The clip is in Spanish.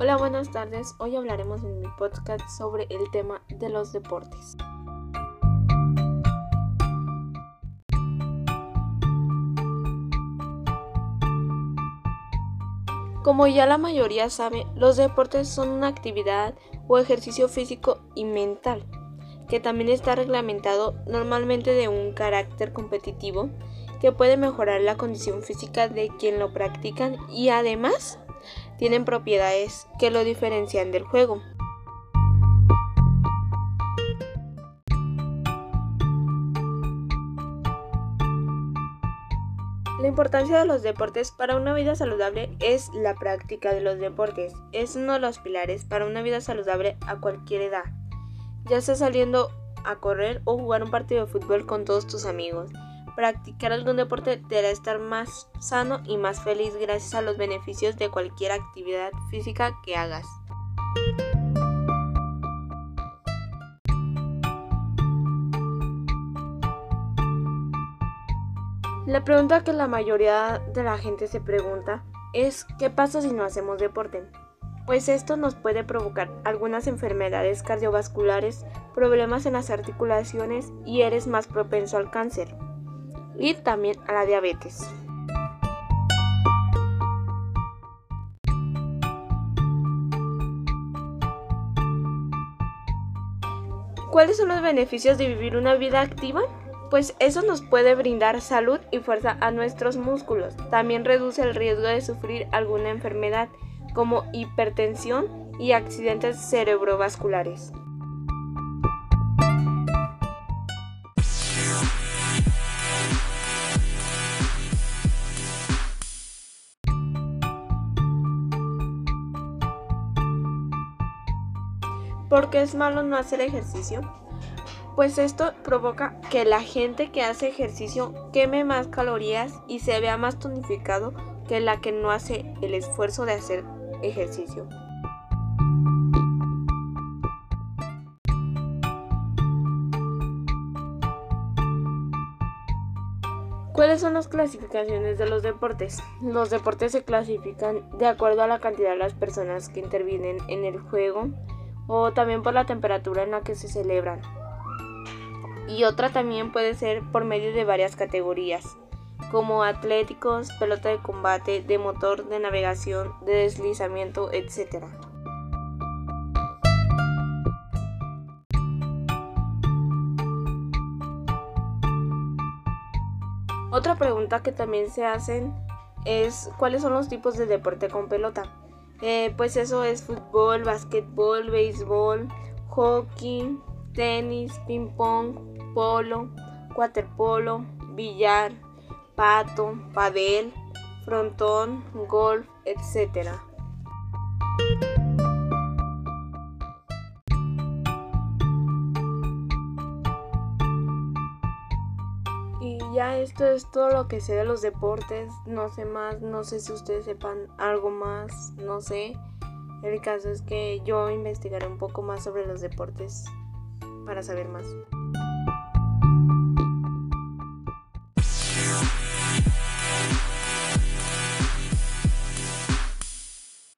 Hola, buenas tardes. Hoy hablaremos en mi podcast sobre el tema de los deportes. Como ya la mayoría sabe, los deportes son una actividad o ejercicio físico y mental, que también está reglamentado normalmente de un carácter competitivo que puede mejorar la condición física de quien lo practican y además tienen propiedades que lo diferencian del juego. La importancia de los deportes para una vida saludable es la práctica de los deportes. Es uno de los pilares para una vida saludable a cualquier edad, ya sea saliendo a correr o jugar un partido de fútbol con todos tus amigos. Practicar algún deporte te hará estar más sano y más feliz gracias a los beneficios de cualquier actividad física que hagas. La pregunta que la mayoría de la gente se pregunta es ¿qué pasa si no hacemos deporte? Pues esto nos puede provocar algunas enfermedades cardiovasculares, problemas en las articulaciones y eres más propenso al cáncer y también a la diabetes. ¿Cuáles son los beneficios de vivir una vida activa? Pues eso nos puede brindar salud y fuerza a nuestros músculos. También reduce el riesgo de sufrir alguna enfermedad como hipertensión y accidentes cerebrovasculares. ¿Por qué es malo no hacer ejercicio? Pues esto provoca que la gente que hace ejercicio queme más calorías y se vea más tonificado que la que no hace el esfuerzo de hacer ejercicio. ¿Cuáles son las clasificaciones de los deportes? Los deportes se clasifican de acuerdo a la cantidad de las personas que intervienen en el juego, o también por la temperatura en la que se celebran. Y otra también puede ser por medio de varias categorías, como atléticos, pelota de combate, de motor, de navegación, de deslizamiento, etc. Otra pregunta que también se hacen es cuáles son los tipos de deporte con pelota. Eh, pues eso es fútbol, básquetbol, béisbol, hockey, tenis, ping pong, polo, waterpolo, billar, pato, padel, frontón, golf, etc. ya esto es todo lo que sé de los deportes. No sé más, no sé si ustedes sepan algo más, no sé. El caso es que yo investigaré un poco más sobre los deportes para saber más.